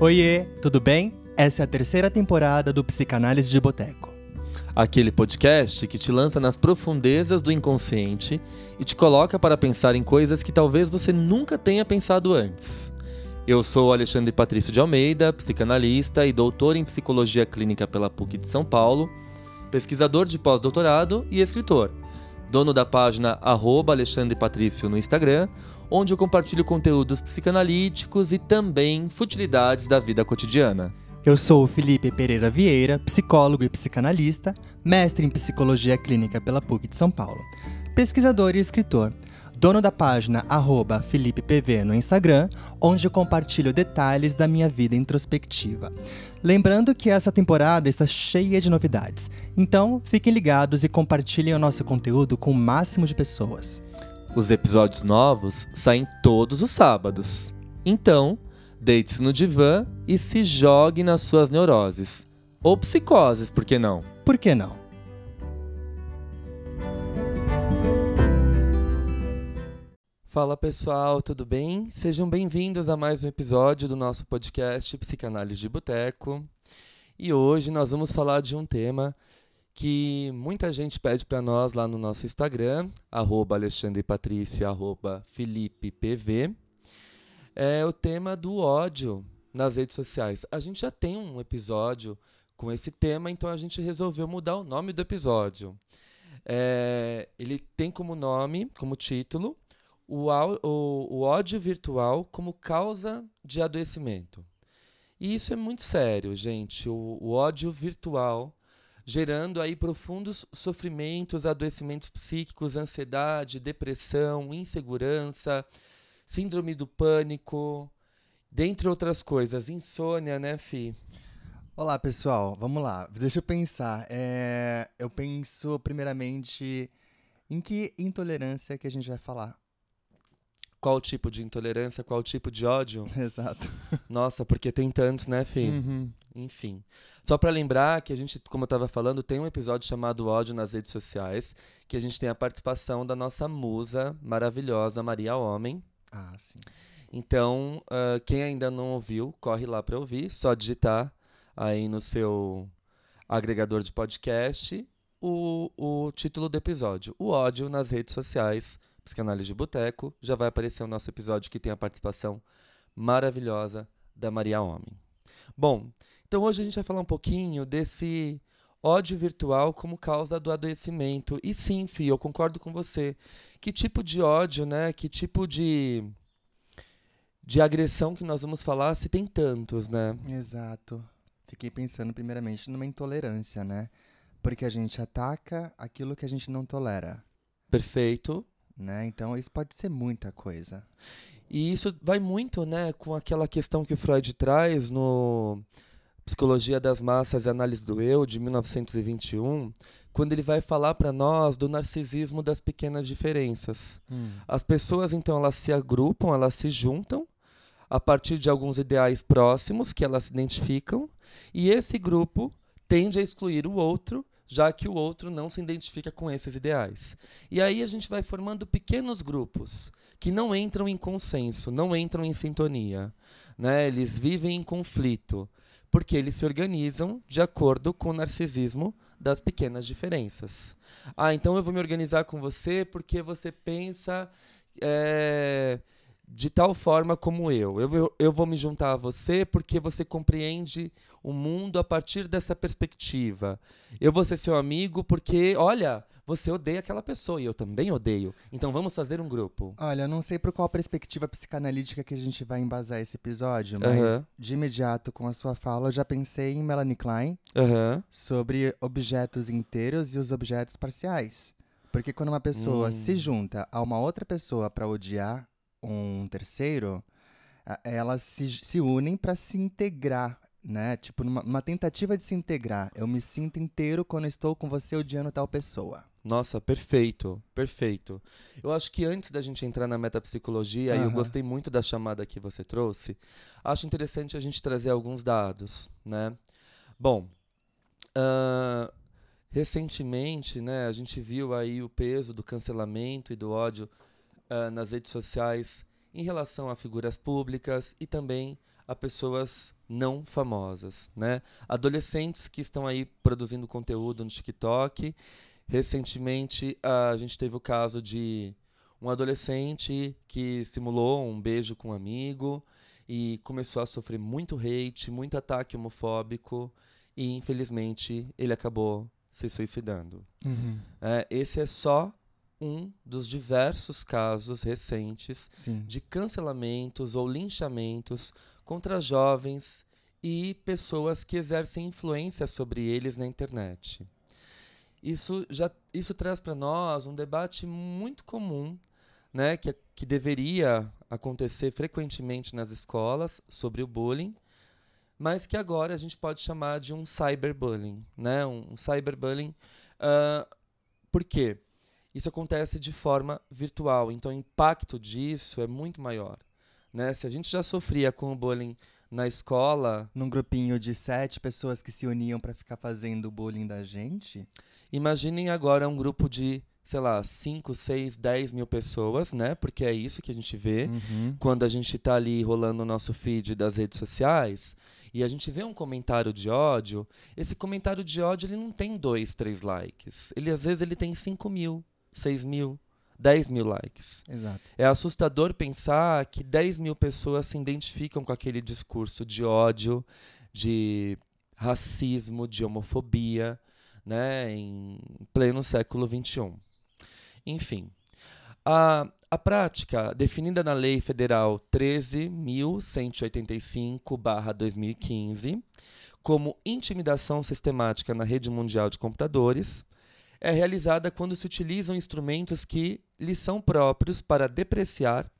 Oiê, tudo bem? Essa é a terceira temporada do Psicanálise de Boteco. Aquele podcast que te lança nas profundezas do inconsciente e te coloca para pensar em coisas que talvez você nunca tenha pensado antes. Eu sou Alexandre Patrício de Almeida, psicanalista e doutor em psicologia clínica pela PUC de São Paulo, pesquisador de pós-doutorado e escritor. Dono da página Alexandre Patrício no Instagram, onde eu compartilho conteúdos psicanalíticos e também futilidades da vida cotidiana. Eu sou o Felipe Pereira Vieira, psicólogo e psicanalista, mestre em psicologia clínica pela PUC de São Paulo, pesquisador e escritor, dono da página arroba FelipePV no Instagram, onde eu compartilho detalhes da minha vida introspectiva. Lembrando que essa temporada está cheia de novidades, então fiquem ligados e compartilhem o nosso conteúdo com o máximo de pessoas. Os episódios novos saem todos os sábados. Então, deite-se no divã e se jogue nas suas neuroses. Ou psicoses, por que não? Por que não? Fala pessoal, tudo bem? Sejam bem-vindos a mais um episódio do nosso podcast Psicanálise de Boteco. E hoje nós vamos falar de um tema que muita gente pede para nós lá no nosso Instagram, arroba Alexandre Patrício e arroba Felipe PV. É o tema do ódio nas redes sociais. A gente já tem um episódio com esse tema, então a gente resolveu mudar o nome do episódio. É, ele tem como nome, como título, o, o, o ódio virtual como causa de adoecimento. E isso é muito sério, gente. O, o ódio virtual gerando aí profundos sofrimentos, adoecimentos psíquicos, ansiedade, depressão, insegurança, síndrome do pânico, dentre outras coisas, insônia, né, Fi? Olá, pessoal. Vamos lá. Deixa eu pensar. É... Eu penso, primeiramente, em que intolerância que a gente vai falar qual tipo de intolerância, qual tipo de ódio. Exato. Nossa, porque tem tantos, né, Fih? Uhum. Enfim. Só para lembrar que a gente, como eu estava falando, tem um episódio chamado Ódio nas redes sociais, que a gente tem a participação da nossa musa maravilhosa, Maria Homem. Ah, sim. Então, uh, quem ainda não ouviu, corre lá para ouvir, só digitar aí no seu agregador de podcast o, o título do episódio: O ódio nas redes sociais Psicanálise de Boteco, já vai aparecer o nosso episódio que tem a participação maravilhosa da Maria Homem. Bom, então hoje a gente vai falar um pouquinho desse ódio virtual como causa do adoecimento. E sim, Fih, eu concordo com você. Que tipo de ódio, né? Que tipo de de agressão que nós vamos falar se tem tantos, né? Exato. Fiquei pensando primeiramente numa intolerância, né? Porque a gente ataca aquilo que a gente não tolera. Perfeito né? Então isso pode ser muita coisa. E isso vai muito, né, com aquela questão que Freud traz no Psicologia das Massas e Análise do Eu, de 1921, quando ele vai falar para nós do narcisismo das pequenas diferenças. Hum. As pessoas, então, elas se agrupam, elas se juntam a partir de alguns ideais próximos que elas se identificam, e esse grupo tende a excluir o outro já que o outro não se identifica com esses ideais. E aí a gente vai formando pequenos grupos que não entram em consenso, não entram em sintonia. Né? Eles vivem em conflito, porque eles se organizam de acordo com o narcisismo das pequenas diferenças. Ah, então eu vou me organizar com você porque você pensa. É de tal forma como eu. Eu, eu. eu vou me juntar a você porque você compreende o mundo a partir dessa perspectiva. Eu vou ser seu amigo porque, olha, você odeia aquela pessoa e eu também odeio. Então vamos fazer um grupo. Olha, não sei por qual perspectiva psicanalítica que a gente vai embasar esse episódio, mas uhum. de imediato com a sua fala eu já pensei em Melanie Klein uhum. sobre objetos inteiros e os objetos parciais. Porque quando uma pessoa hum. se junta a uma outra pessoa para odiar um terceiro, elas se, se unem para se integrar, né? Tipo, numa, numa, tentativa de se integrar. Eu me sinto inteiro quando estou com você odiando tal pessoa. Nossa, perfeito, perfeito. Eu acho que antes da gente entrar na metapsicologia, uhum. eu gostei muito da chamada que você trouxe, acho interessante a gente trazer alguns dados, né? Bom, uh, recentemente, né, a gente viu aí o peso do cancelamento e do ódio uh, nas redes sociais em relação a figuras públicas e também a pessoas não famosas, né? Adolescentes que estão aí produzindo conteúdo no TikTok. Recentemente, a gente teve o caso de um adolescente que simulou um beijo com um amigo e começou a sofrer muito hate, muito ataque homofóbico e infelizmente ele acabou se suicidando. Uhum. É, esse é só um dos diversos casos recentes Sim. de cancelamentos ou linchamentos contra jovens e pessoas que exercem influência sobre eles na internet. Isso já isso traz para nós um debate muito comum, né, que, que deveria acontecer frequentemente nas escolas sobre o bullying, mas que agora a gente pode chamar de um cyberbullying, né, um, cyberbullying. Uh, por quê? Isso acontece de forma virtual, então o impacto disso é muito maior. Né? Se a gente já sofria com o bullying na escola. Num grupinho de sete pessoas que se uniam para ficar fazendo bullying da gente. Imaginem agora um grupo de, sei lá, 5, 6, 10 mil pessoas, né? Porque é isso que a gente vê Uhum. quando a gente tá ali rolando o nosso feed das redes sociais e a gente vê um comentário de ódio. Esse comentário de ódio ele não tem dois, três likes. Ele às vezes ele tem 5 mil, 6 mil, 10 mil likes. Exato. É assustador pensar que 10 mil pessoas se identificam com aquele discurso de ódio, de racismo, de homofobia, né, em pleno século XXI. Enfim, a, a prática definida na Lei Federal 13.185-2015 como intimidação sistemática na rede mundial de computadores é realizada quando se utilizam instrumentos que lhes são próprios para depreciar,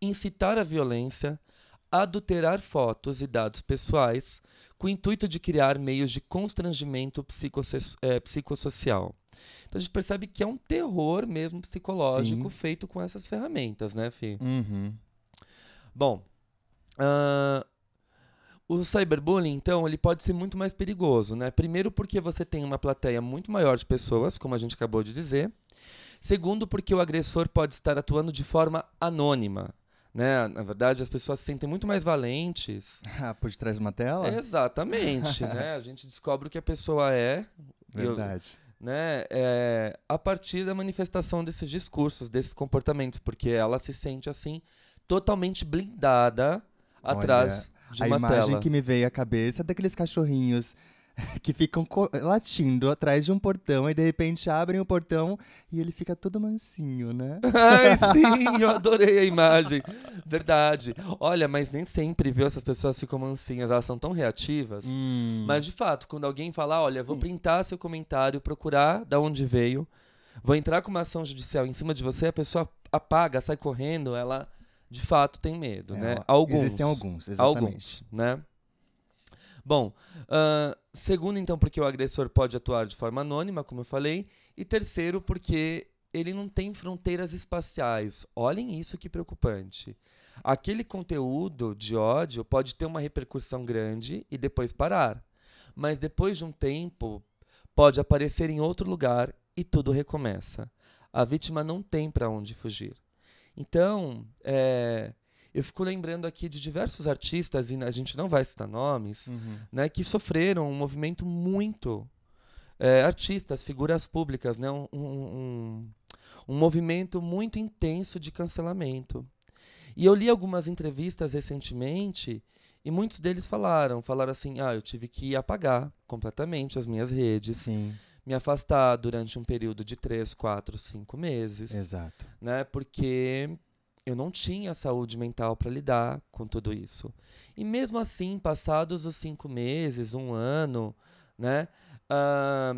incitar a violência, adulterar fotos e dados pessoais, com o intuito de criar meios de constrangimento eh, psicossocial. Então a gente percebe que é um terror mesmo psicológico Sim. feito com essas ferramentas, né, Fih? Uhum. Bom, ah, o cyberbullying, então, ele pode ser muito mais perigoso, né? Primeiro porque você tem uma plateia muito maior de pessoas, como a gente acabou de dizer. Segundo porque o agressor pode estar atuando de forma anônima, né? Na verdade, as pessoas se sentem muito mais valentes. Ah, por detrás de uma tela? Exatamente, né? A gente descobre o que a pessoa é, e eu- Verdade. né? É, a partir da manifestação desses discursos, desses comportamentos, porque ela se sente assim totalmente blindada atrás de a imagem tela. que me veio à cabeça é daqueles cachorrinhos que ficam latindo atrás de um portão e de repente abrem o portão e ele fica todo mansinho, né? Ai, sim, eu adorei a imagem. Verdade. Olha, mas nem sempre, viu? Essas pessoas ficam mansinhas, elas são tão reativas. Hum. Mas de fato, quando alguém falar, olha, vou printar seu comentário, procurar da onde veio, vou entrar com uma ação judicial em cima de você, a pessoa apaga, sai correndo, ela de fato tem medo, É, né? Alguns. Existem alguns, exatamente. Alguns, né? Bom, ah, segundo então porque o agressor pode atuar de forma anônima, como eu falei, e terceiro porque ele não tem fronteiras espaciais. Olhem isso que preocupante. Aquele conteúdo de ódio pode ter uma repercussão grande e depois parar, mas depois de um tempo pode aparecer em outro lugar e tudo recomeça. A vítima não tem para onde fugir. Então, é, eu fico lembrando aqui de diversos artistas, e a gente não vai citar nomes, Uhum. né, que sofreram um movimento muito. é, artistas, figuras públicas, né, um, um, um, um movimento muito intenso de cancelamento. E eu li algumas entrevistas recentemente e muitos deles falaram, falaram assim, ah, eu tive que apagar completamente as minhas redes, Sim, me afastar durante um período de três, quatro, cinco meses exato. né? Porque eu não tinha saúde mental para lidar com tudo isso. E mesmo assim, passados os cinco meses, um ano, né? ah,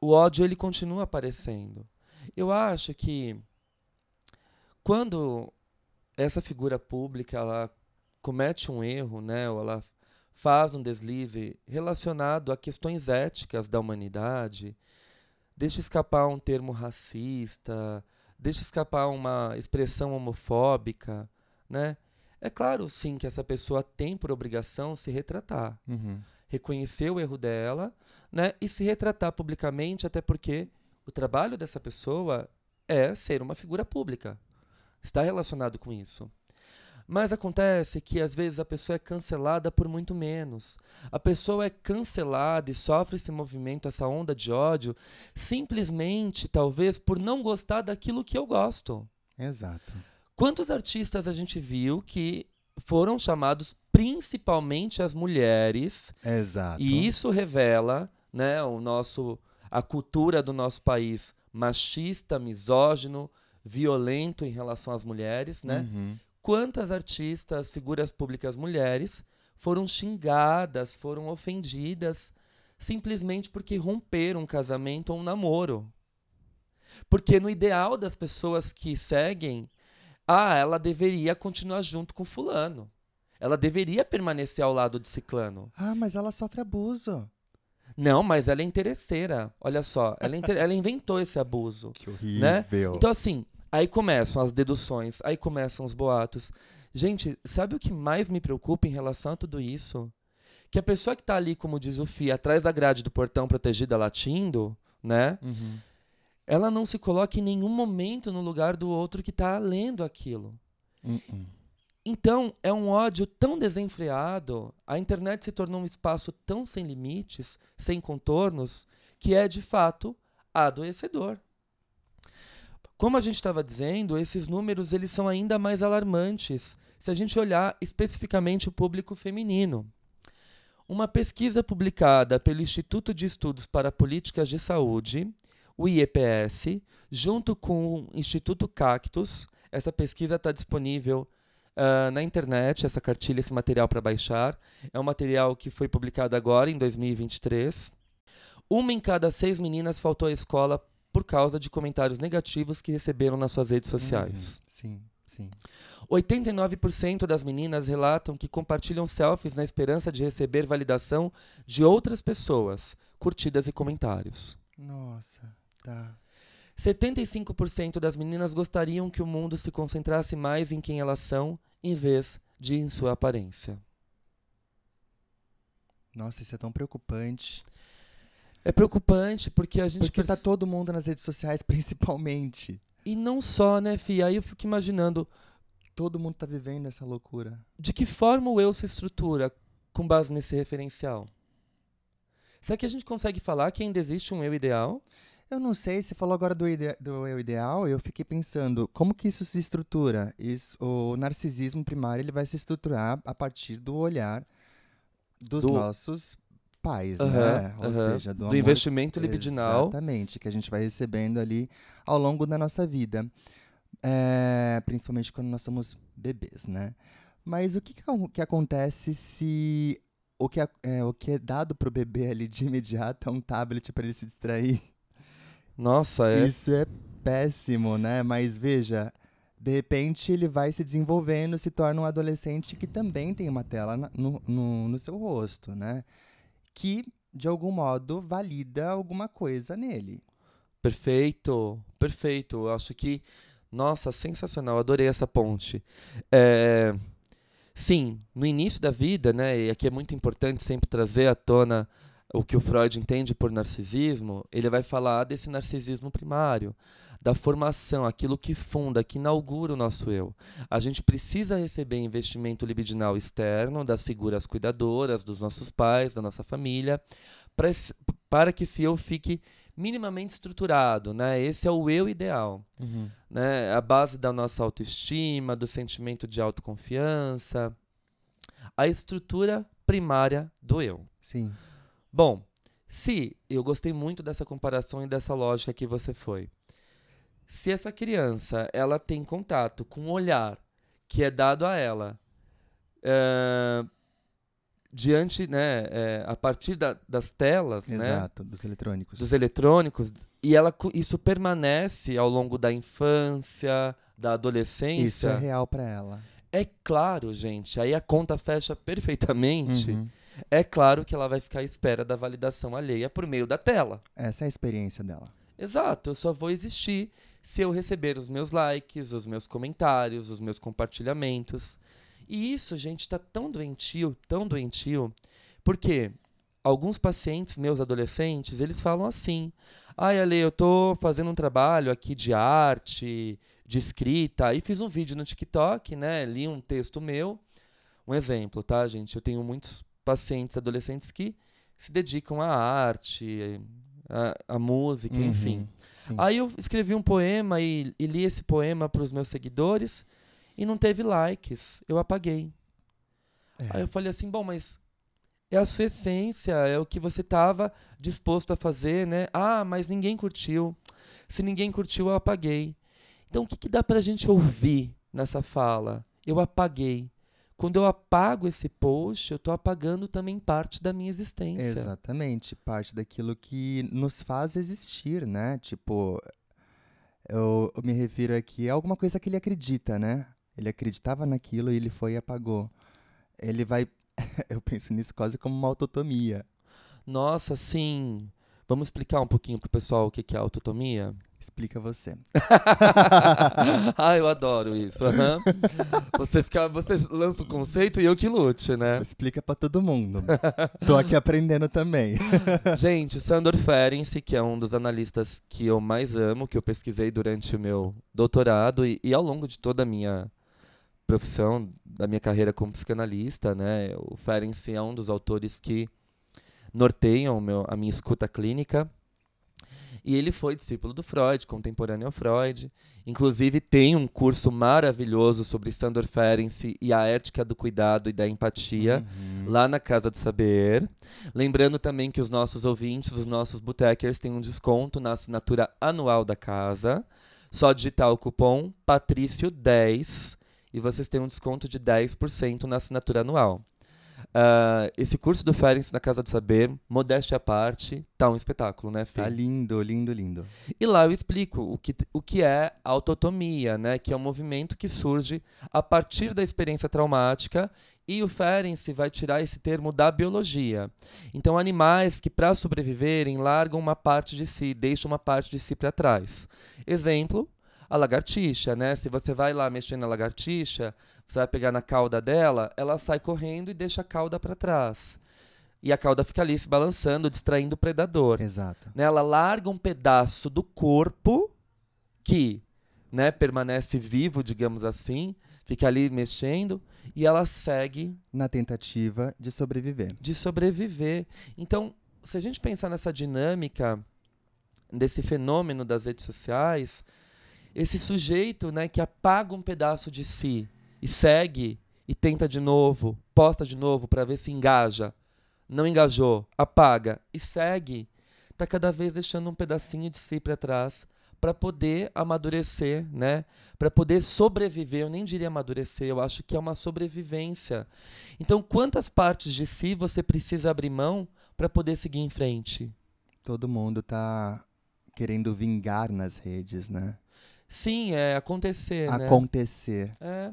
o ódio ele continua aparecendo. Eu acho que quando essa figura pública ela comete um erro, né? Ou ela faz um deslize relacionado a questões éticas da humanidade, deixa escapar um termo racista, deixa escapar uma expressão homofóbica, né? É claro, sim, que essa pessoa tem por obrigação se retratar, Uhum. reconhecer o erro dela, né? E se retratar publicamente, até porque o trabalho dessa pessoa é ser uma figura pública, está relacionado com isso. Mas acontece que às vezes a pessoa é cancelada por muito menos. A pessoa é cancelada e sofre esse movimento, essa onda de ódio, simplesmente, talvez, por não gostar daquilo que eu gosto. Exato. Quantos artistas a gente viu que foram chamados principalmente as mulheres? Exato. E isso revela, né, o nosso a cultura do nosso país machista, misógino, violento em relação às mulheres, né? Uhum. Quantas artistas, figuras públicas mulheres foram xingadas, foram ofendidas simplesmente porque romperam um casamento ou um namoro? Porque no ideal das pessoas que seguem, ah, ela deveria continuar junto com fulano. Ela deveria permanecer ao lado de ciclano. Ah, mas ela sofre abuso. Não, mas ela é interesseira. Olha só, ela, é inter... ela inventou esse abuso. Que horrível. Né? Então, assim, aí começam as deduções, aí começam os boatos. Gente, sabe o que mais me preocupa em relação a tudo isso? Que a pessoa que tá ali, como diz o Fih, atrás da grade do portão protegida latindo, né? Uhum. Ela não se coloca em nenhum momento no lugar do outro que tá lendo aquilo. Uhum. Então, é um ódio tão desenfreado, a internet se tornou um espaço tão sem limites, sem contornos, que é de fato adoecedor. Como a gente estava dizendo, esses números eles são ainda mais alarmantes se a gente olhar especificamente o público feminino. Uma pesquisa publicada pelo Instituto de Estudos para Políticas de Saúde, o IEPS, junto com o Instituto Cactus, essa pesquisa está disponível uh, na internet, essa cartilha, esse material para baixar. É um material que foi publicado agora, em 2023. Uma em cada seis meninas faltou à escola por causa de comentários negativos que receberam nas suas redes sociais. Uhum. Sim, sim. 89% das meninas relatam que compartilham selfies na esperança de receber validação de outras pessoas, curtidas e comentários. Nossa, tá. 75% das meninas gostariam que o mundo se concentrasse mais em quem elas são em vez de em sua aparência. Nossa, isso é tão preocupante. É preocupante porque a gente. Porque tá todo mundo nas redes sociais, principalmente. E não só, né, Fia? Aí eu fico imaginando. Todo mundo tá vivendo essa loucura. De que forma o eu se estrutura com base nesse referencial? Será que a gente consegue falar que ainda existe um eu ideal? Eu não sei, você falou agora do, do eu ideal, eu fiquei pensando, como que isso se estrutura? Isso, o narcisismo primário ele vai se estruturar a partir do olhar dos do... nossos pais, uhum, né? Ou uhum. seja, do, do amor... investimento libidinal. Exatamente, que a gente vai recebendo ali ao longo da nossa vida. É, principalmente quando nós somos bebês, né? Mas o que, que acontece se o que é, é o que é dado para o bebê ali de imediato é um tablet para ele se distrair? Nossa, é. Isso é péssimo, né? Mas veja, de repente ele vai se desenvolvendo, se torna um adolescente que também tem uma tela no, no, no seu rosto, né? Que, de algum modo, valida alguma coisa nele. Perfeito, perfeito. Eu acho que, nossa, sensacional. Adorei essa ponte. É, sim, no início da vida, né? E aqui é muito importante sempre trazer à tona o que o Freud entende por narcisismo, ele vai falar desse narcisismo primário, da formação, aquilo que funda, que inaugura o nosso eu. A gente precisa receber investimento libidinal externo das figuras cuidadoras, dos nossos pais, da nossa família, pra, para que esse eu fique minimamente estruturado, né? Esse é o eu ideal, uhum. né? A base da nossa autoestima, do sentimento de autoconfiança, a estrutura primária do eu. Sim. Bom, se eu gostei muito dessa comparação e dessa lógica que você foi. Se essa criança ela tem contato com um olhar que é dado a ela é, diante, né, é, a partir da, das telas, né, Exato, né, dos eletrônicos, dos eletrônicos, e ela isso permanece ao longo da infância, da adolescência. Isso é real para ela. É claro, gente. Aí a conta fecha perfeitamente. Uhum é claro que ela vai ficar à espera da validação alheia por meio da tela. Essa é a experiência dela. Exato, eu só vou existir se eu receber os meus likes, os meus comentários, os meus compartilhamentos. E isso, gente, está tão doentio, tão doentio, porque alguns pacientes meus adolescentes, eles falam assim: "Ai, Ale, eu tô fazendo um trabalho aqui de arte, de escrita. E fiz um vídeo no TikTok, né? Li um texto meu. Um exemplo, tá, gente? Eu tenho muitos pacientes adolescentes que se dedicam à arte, à, à música, Uhum, enfim. sim. Aí eu escrevi um poema e, e li esse poema para os meus seguidores e não teve likes. Eu apaguei. É. Aí eu falei assim, bom, mas é a sua essência, é o que você estava disposto a fazer, né? Ah, mas ninguém curtiu. Se ninguém curtiu, eu apaguei. Então o que, que dá pra gente ouvir nessa fala? Eu apaguei. Quando eu apago esse post, eu estou apagando também parte da minha existência. Exatamente, parte daquilo que nos faz existir, né? Tipo, eu, eu me refiro aqui a alguma coisa que ele acredita, né? Ele acreditava naquilo e ele foi e apagou. Ele vai. eu penso nisso quase como uma autotomia. Nossa, sim. Vamos explicar um pouquinho pro pessoal o que que é autotomia? Explica você. ah, eu adoro isso. aham. Você fica, você lança o conceito e eu que lute, né? Explica pra todo mundo. Tô aqui aprendendo também. Gente, Sandor Ferenczi, que é um dos analistas que eu mais amo, que eu pesquisei durante o meu doutorado e, e ao longo de toda a minha profissão, da minha carreira como psicanalista, né? O Ferenczi é um dos autores que norteiam meu, a minha escuta clínica. E ele foi discípulo do Freud, contemporâneo ao Freud. Inclusive, tem um curso maravilhoso sobre Sandor Ferenczi e a ética do cuidado e da empatia Uhum. lá na Casa do Saber. Lembrando também que os nossos ouvintes, os nossos botecers, têm um desconto na assinatura anual da casa. Só digitar o cupom Patrício10 e vocês têm um desconto de 10% na assinatura anual. Ah, esse curso do Ferenc na Casa do Saber, modéstia à parte, tá um espetáculo, né, Fê? Tá lindo, lindo, lindo. E lá eu explico o que, o que é autotomia, né? que é um movimento que surge a partir da experiência traumática e o Ferenczi vai tirar esse termo da biologia. Então, animais que, para sobreviverem, largam uma parte de si, deixam uma parte de si para trás. Exemplo, a lagartixa, né? Se você vai lá mexer na lagartixa, você vai pegar na cauda dela, ela sai correndo e deixa a cauda para trás. E a cauda fica ali se balançando, distraindo o predador Exato. né, ela larga um pedaço do corpo que né, permanece vivo, digamos assim, fica ali mexendo e ela segue Na tentativa de sobreviver. de sobreviver. Então, se a gente pensar nessa dinâmica desse fenômeno das redes sociais, esse sujeito, né, que apaga um pedaço de si e segue e tenta de novo, posta de novo para ver se engaja, não engajou, apaga e segue, tá cada vez deixando um pedacinho de si para trás para poder amadurecer, né? Para poder sobreviver, eu nem diria amadurecer, eu acho que é uma sobrevivência. Então, quantas partes de si você precisa abrir mão para poder seguir em frente? Todo mundo tá querendo vingar nas redes, né? Sim, é acontecer, né? Acontecer. É.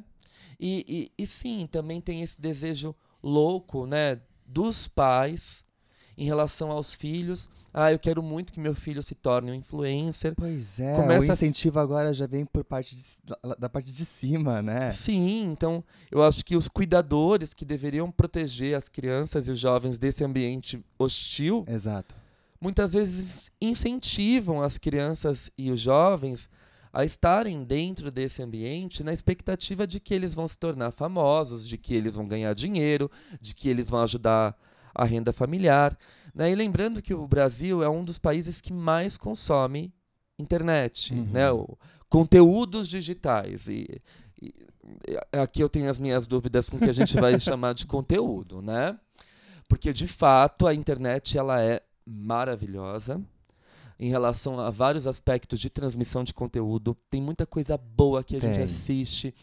E, e, e sim, também tem esse desejo louco, né, dos pais em relação aos filhos. Ah, eu quero muito que meu filho se torne um influencer. Pois é, Começa o a- incentivo agora já vem por parte de, da, da parte de cima, né? Sim, então eu acho que os cuidadores que deveriam proteger as crianças e os jovens desse ambiente hostil, Exato. muitas vezes incentivam as crianças e os jovens a estarem dentro desse ambiente na expectativa de que eles vão se tornar famosos, de que eles vão ganhar dinheiro, de que eles vão ajudar a renda familiar. Né? E lembrando que o Brasil é um dos países que mais consome internet, Uhum. né? O- conteúdos digitais. E, e- e aqui eu tenho as minhas dúvidas com o que a gente vai chamar de conteúdo, né? Porque de fato a internet ela é maravilhosa em relação a vários aspectos de transmissão de conteúdo. Tem muita coisa boa que a gente Tem. assiste.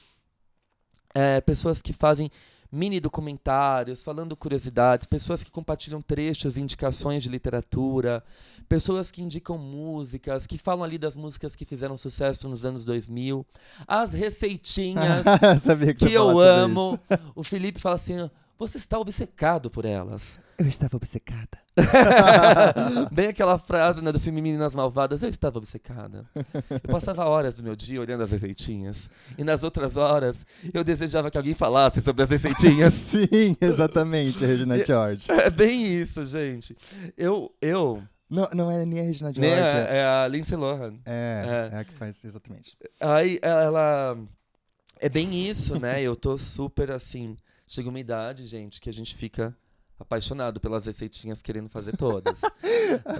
É, pessoas que fazem mini documentários, falando curiosidades, pessoas que compartilham trechos e indicações de literatura, pessoas que indicam músicas, que falam ali das músicas que fizeram sucesso nos anos 2000, as receitinhas que, que eu amo. O Felipe fala assim: você está obcecado por elas. Eu estava obcecada. Bem aquela frase né, do filme Meninas Malvadas, eu estava obcecada. Eu passava horas do meu dia olhando as receitinhas. E nas outras horas, eu desejava que alguém falasse sobre as receitinhas. Sim, exatamente, Regina George. É bem isso, gente. Eu, eu Não, não é nem a Regina Nem George. a- é a Lindsay Lohan. É, É. é a que faz, exatamente. Aí ela. É bem isso, né? Eu tô super assim. Chega uma idade, gente, que a gente fica apaixonado pelas receitinhas querendo fazer todas.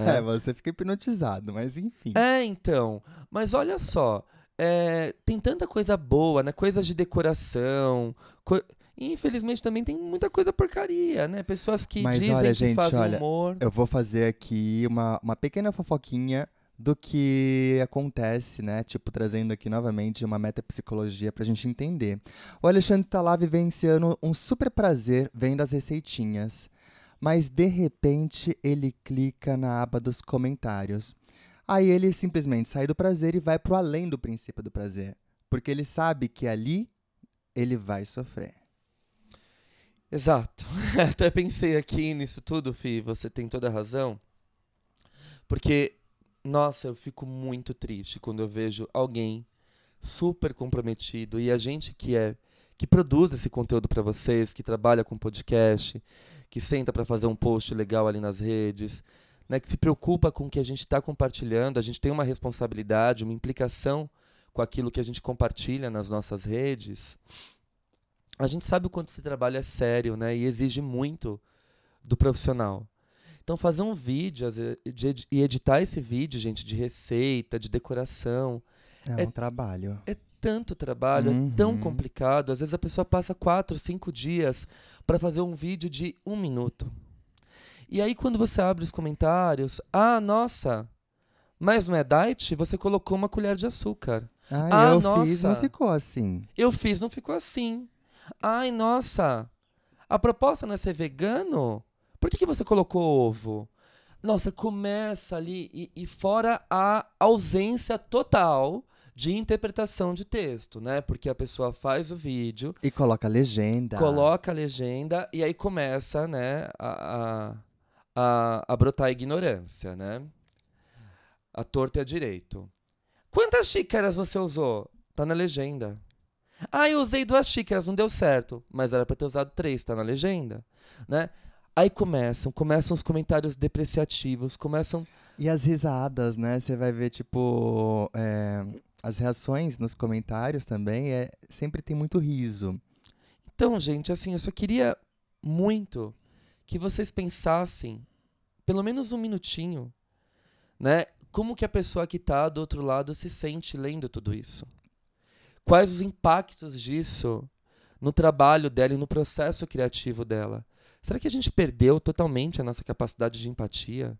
É, você fica hipnotizado, mas enfim. É, então. Mas olha só. é, tem tanta coisa boa, né? Coisas de decoração. co- E infelizmente também tem muita coisa porcaria, né? Pessoas que Mas dizem olha, que gente, fazem olha, humor. Eu vou fazer aqui uma, uma pequena fofoquinha do que acontece, né? Tipo, trazendo aqui novamente uma metapsicologia pra gente entender. O Alexandre tá lá vivenciando um super prazer vendo as receitinhas. Mas de repente ele clica na aba dos comentários. Aí ele simplesmente sai do prazer e vai pro além do princípio do prazer. Porque ele sabe que ali ele vai sofrer. Exato. Até pensei aqui nisso tudo, Fi, você tem toda a razão. Porque, nossa, eu fico muito triste quando eu vejo alguém super comprometido e a gente que é que produz esse conteúdo para vocês, que trabalha com podcast, que senta para fazer um post legal ali nas redes, né, que se preocupa com o que a gente está compartilhando, a gente tem uma responsabilidade, uma implicação com aquilo que a gente compartilha nas nossas redes a gente sabe o quanto esse trabalho é sério, né? E exige muito do profissional. Então, fazer um vídeo às ve- de edi- e editar esse vídeo, gente, de receita, de decoração, É, É- um trabalho. é tanto trabalho, é tão Uhum. complicado. Às vezes a pessoa passa quatro, cinco dias para fazer um vídeo de um minuto. E aí, quando você abre os comentários, ah, nossa, mas não é diet? Você colocou uma colher de açúcar. Ah, Ah, eu fiz, não nossa. ficou assim. Eu fiz, não ficou assim. Ai, nossa. A proposta não é ser vegano? Por que, que você colocou ovo? Nossa, começa ali e, e fora a ausência total de interpretação de texto, né? Porque a pessoa faz o vídeo, E coloca legenda. coloca a legenda e aí começa, né, a, a, a, a brotar a ignorância, né? A torta e a direito. Quantas xícaras você usou? Tá na legenda. Ah, eu usei duas xícaras, não deu certo. Mas era pra ter usado três, tá na legenda, né? Aí começam, começam os comentários depreciativos, começam E as risadas, né? Você vai ver, tipo, é, as reações nos comentários também, é, sempre tem muito riso. Então, gente, assim, eu só queria muito que vocês pensassem, pelo menos um minutinho, né? Como que a pessoa que está do outro lado se sente lendo tudo isso? Quais os impactos disso no trabalho dela e no processo criativo dela? Será que a gente perdeu totalmente a nossa capacidade de empatia?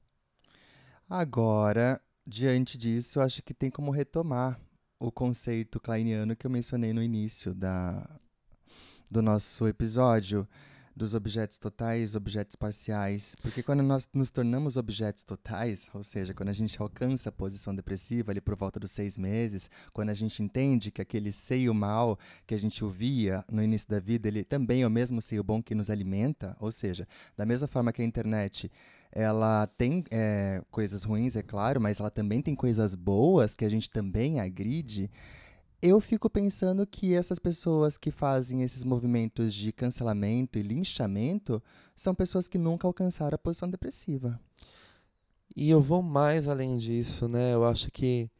Agora, diante disso, acho que tem como retomar o conceito kleiniano que eu mencionei no início da, do nosso episódio, dos objetos totais, objetos parciais. Porque quando nós nos tornamos objetos totais, ou seja, quando a gente alcança a posição depressiva ali por volta dos seis meses, quando a gente entende que aquele seio mal que a gente ouvia no início da vida, ele também é o mesmo seio bom que nos alimenta, ou seja, da mesma forma que a internet ela tem é, coisas ruins, é claro, mas ela também tem coisas boas que a gente também agride. Eu fico pensando que essas pessoas que fazem esses movimentos de cancelamento e linchamento são pessoas que nunca alcançaram a posição depressiva. E eu vou mais além disso, né? Eu acho que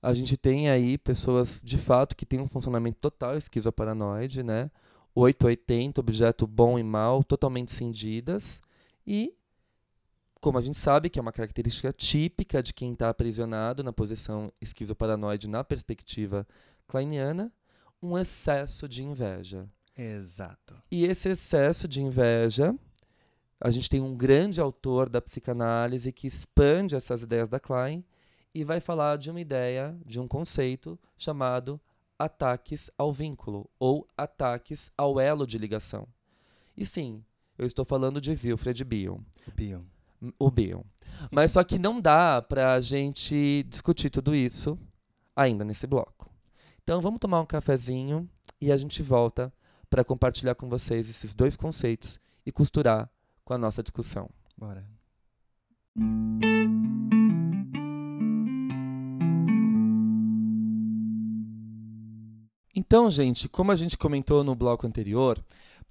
a gente tem aí pessoas de fato que têm um funcionamento total esquizoparanoide, né? 880, objeto bom e mal, totalmente cindidas. E, como a gente sabe, que é uma característica típica de quem está aprisionado na posição esquizoparanoide na perspectiva kleiniana, um excesso de inveja. Exato. E esse excesso de inveja, a gente tem um grande autor da psicanálise que expande essas ideias da Klein e vai falar de uma ideia, de um conceito chamado ataques ao vínculo ou ataques ao elo de ligação. E sim, eu estou falando de Wilfred Bion, Bion. O Bion. Mas só que não dá para a gente discutir tudo isso ainda nesse bloco. Então vamos tomar um cafezinho e a gente volta para compartilhar com vocês esses dois conceitos e costurar com a nossa discussão. Bora. Então, gente, como a gente comentou no bloco anterior,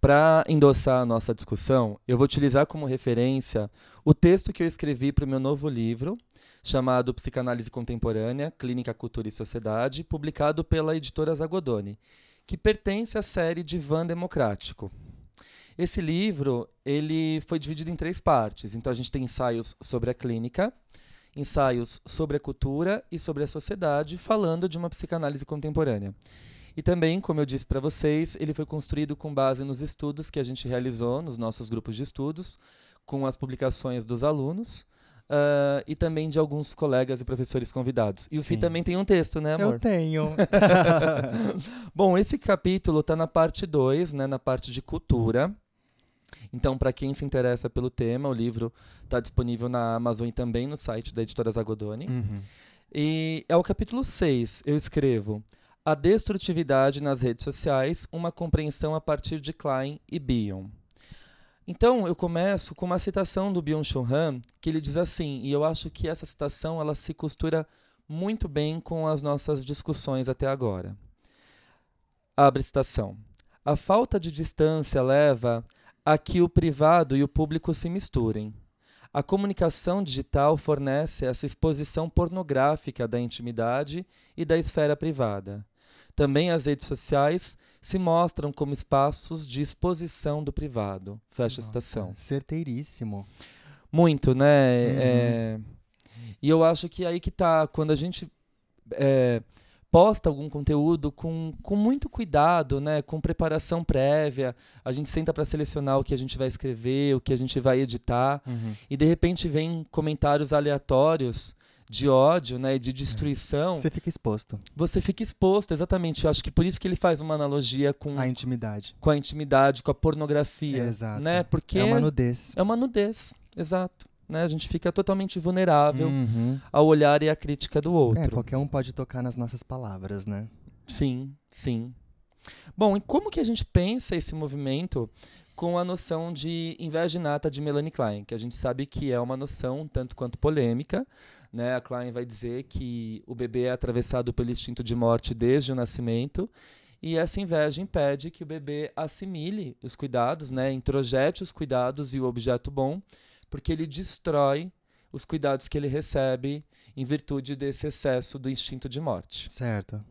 Para endossar a nossa discussão, eu vou utilizar como referência o texto que eu escrevi para o meu novo livro, chamado Psicanálise Contemporânea, Clínica, Cultura e Sociedade, publicado pela editora Zagodoni, que pertence à série Divã Democrático. Esse livro ele foi dividido em três partes. Então a gente tem ensaios sobre a clínica, ensaios sobre a cultura e sobre a sociedade, falando de uma psicanálise contemporânea. E também, como eu disse para vocês, ele foi construído com base nos estudos que a gente realizou nos nossos grupos de estudos, com as publicações dos alunos. Uh, e também de alguns colegas e professores convidados. E o Fih também tem um texto, né, amor? Eu tenho. Bom, esse capítulo está na parte 2, né, na parte de cultura. Então, para quem se interessa pelo tema, o livro está disponível na Amazon e também no site da editora Zagodoni. Uhum. E é o capítulo 6. Eu escrevo A Destrutividade nas Redes Sociais, uma compreensão a partir de Klein e Bion. Então, eu começo com uma citação do Byung-Chul Han, que ele diz assim, e eu acho que essa citação ela se costura muito bem com as nossas discussões até agora. Abre citação. A falta de distância leva a que o privado e o público se misturem. A comunicação digital fornece essa exposição pornográfica da intimidade e da esfera privada. Também as redes sociais se mostram como espaços de exposição do privado. Fecha Nossa, a citação. Certeiríssimo. Muito, né? Uhum. É... E eu acho que aí que tá, quando a gente é, posta algum conteúdo com, com muito cuidado, né, com preparação prévia. A gente senta para selecionar o que a gente vai escrever, o que a gente vai editar, uhum. e de repente vem comentários aleatórios de ódio, né, de destruição. Você fica exposto. Você fica exposto, exatamente. Eu acho que por isso que ele faz uma analogia com a intimidade, com a intimidade, com a pornografia, é, exato. né? Porque é uma nudez. É uma nudez, exato. Né? A gente fica totalmente vulnerável uhum. ao olhar e à crítica do outro. É, qualquer um pode tocar nas nossas palavras, né? Sim, sim. Bom, e como que a gente pensa esse movimento com a noção de inveja inata de Melanie Klein, que a gente sabe que é uma noção tanto quanto polêmica, né? A Klein vai dizer que o bebê é atravessado pelo instinto de morte desde o nascimento e essa inveja impede que o bebê assimile os cuidados, né? introjete os cuidados e o objeto bom, porque ele destrói os cuidados que ele recebe em virtude desse excesso do instinto de morte. Certo.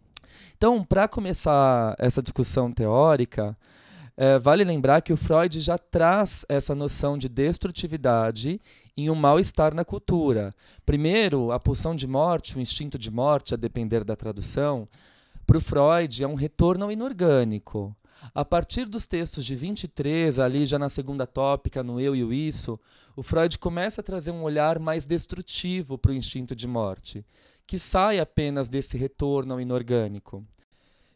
Então, para começar essa discussão teórica, é, vale lembrar que o Freud já traz essa noção de destrutividade em um mal-estar na cultura. Primeiro, a pulsão de morte, o instinto de morte, a depender da tradução, para o Freud é um retorno ao inorgânico. A partir dos textos de 23, ali já na segunda tópica, no eu e o isso, o Freud começa a trazer um olhar mais destrutivo para o instinto de morte, que sai apenas desse retorno ao inorgânico.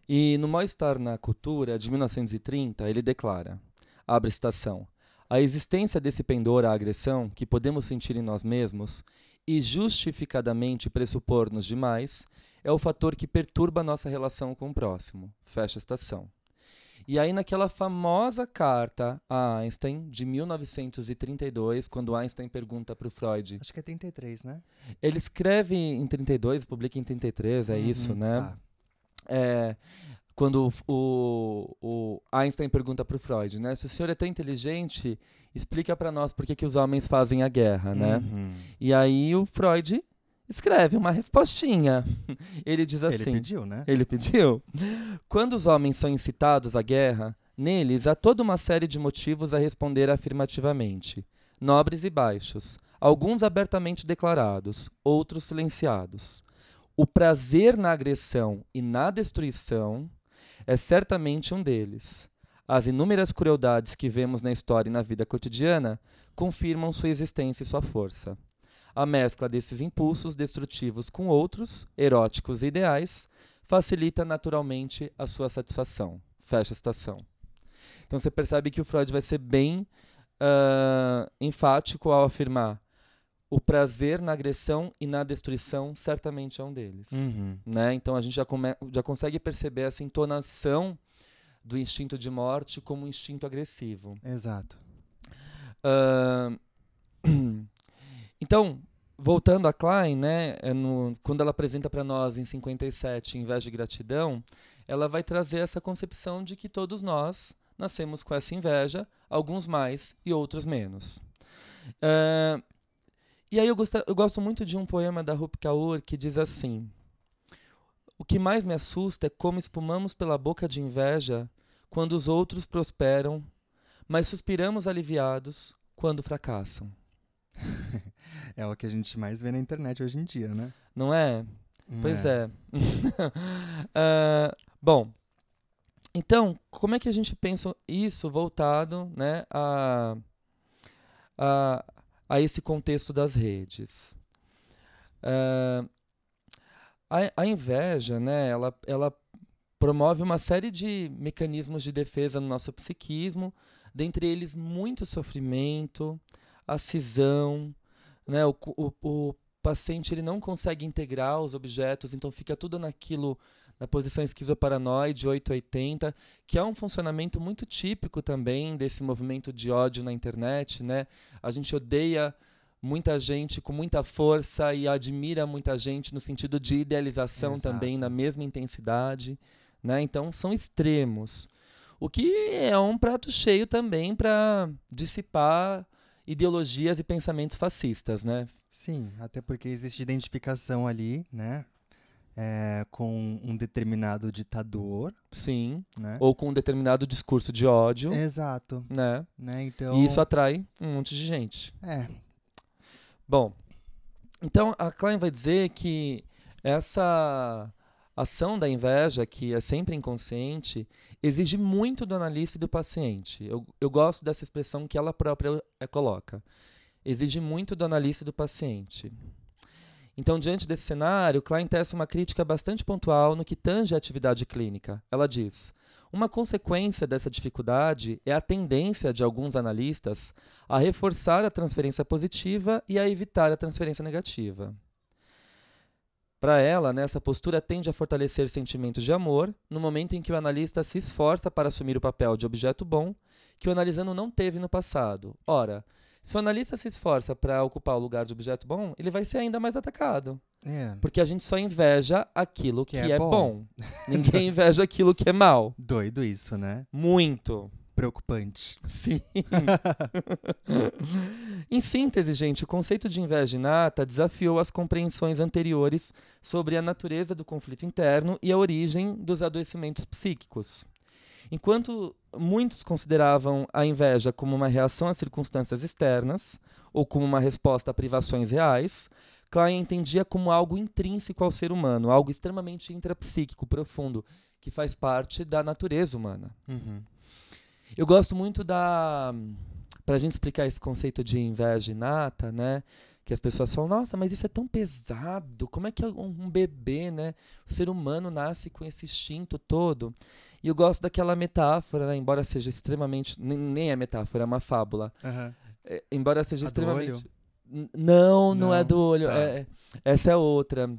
E no Mal-Estar na Cultura, de 1930, ele declara, abre citação, a existência desse pendor à agressão que podemos sentir em nós mesmos e justificadamente pressupor-nos demais é o fator que perturba nossa relação com o próximo. Fecha a citação. E aí, naquela famosa carta a Einstein, de 1932, quando Einstein pergunta para o Freud. Acho que é 33, né? Ele escreve em 32, publica em 33, é uhum, isso, né? Tá. É, quando o, o, Einstein pergunta para o Freud, né? Se o senhor é tão inteligente, explica para nós por que, que os homens fazem a guerra, né? Uhum. E aí o Freud escreve uma respostinha. Ele diz assim. Ele pediu, né? Ele pediu. Quando os homens são incitados à guerra, neles há toda uma série de motivos a responder afirmativamente, nobres e baixos, alguns abertamente declarados, outros silenciados. O prazer na agressão e na destruição é certamente um deles. As inúmeras crueldades que vemos na história e na vida cotidiana confirmam sua existência e sua força. A mescla desses impulsos destrutivos com outros, eróticos e ideais, facilita naturalmente a sua satisfação. Fecha a citação. Então você percebe que o Freud vai ser bem uh, enfático ao afirmar o prazer na agressão e na destruição certamente é um deles. Uhum. Né? Então a gente já, come, já consegue perceber essa entonação do instinto de morte como um instinto agressivo. Exato. Uh, Então, voltando a Klein, né, é no, quando ela apresenta para nós em 57 Inveja e Gratidão, ela vai trazer essa concepção de que todos nós nascemos com essa inveja, alguns mais e outros menos. Uh, e aí eu gosto, eu gosto muito de um poema da Rupi Kaur que diz assim: O que mais me assusta é como espumamos pela boca de inveja quando os outros prosperam, mas suspiramos aliviados quando fracassam. é o que a gente mais vê na internet hoje em dia, né? Não é? Pois é. é. uh, bom, então, como é que a gente pensa isso voltado né, a, a, a esse contexto das redes? Uh, a, a, inveja, né, ela, ela promove uma série de mecanismos de defesa no nosso psiquismo, dentre eles muito sofrimento, a cisão, né, o, o, o paciente ele não consegue integrar os objetos, então fica tudo naquilo na posição esquizoparanoide 880, que é um funcionamento muito típico também desse movimento de ódio na internet, né? A gente odeia muita gente com muita força e admira muita gente no sentido de idealização Exato. também na mesma intensidade, né? Então são extremos. O que é um prato cheio também para dissipar ideologias e pensamentos fascistas, né? Sim, até porque existe identificação ali, né? É, com um determinado ditador. Sim. Né? Ou com um determinado discurso de ódio. Exato. Né? né? Então... E isso atrai um monte de gente. É. Bom, então a Klein vai dizer que essa ação da inveja, que é sempre inconsciente, exige muito do analista e do paciente. Eu, eu gosto dessa expressão que ela própria coloca. Exige muito do analista e do paciente. Então, diante desse cenário, Klein tece uma crítica bastante pontual no que tange a atividade clínica. Ela diz: uma consequência dessa dificuldade é a tendência de alguns analistas a reforçar a transferência positiva e a evitar a transferência negativa. Para ela, né, essa postura tende a fortalecer sentimentos de amor no momento em que o analista se esforça para assumir o papel de objeto bom que o analisando não teve no passado. Ora, se o analista se esforça para ocupar o lugar de objeto bom, ele vai ser ainda mais atacado. É. Porque a gente só inveja aquilo que, que é, é bom. bom. Ninguém inveja aquilo que é mal. Doido isso, né? Muito. Preocupante. Sim. em síntese, gente, o conceito de inveja inata desafiou as compreensões anteriores sobre a natureza do conflito interno e a origem dos adoecimentos psíquicos. Enquanto muitos consideravam a inveja como uma reação às circunstâncias externas ou como uma resposta a privações reais, Klein entendia como algo intrínseco ao ser humano, algo extremamente intrapsíquico, profundo, que faz parte da natureza humana. Uhum. Eu gosto muito da. Para a gente explicar esse conceito de inveja inata, né? Que as pessoas falam, nossa, mas isso é tão pesado, como é que um, bebê, né? O ser humano nasce com esse instinto todo. E eu gosto daquela metáfora, né? embora seja extremamente. Nem, nem é metáfora, é uma fábula. Uhum. É, embora seja A extremamente. Não, não, não, é do olho. Tá. É, essa é outra.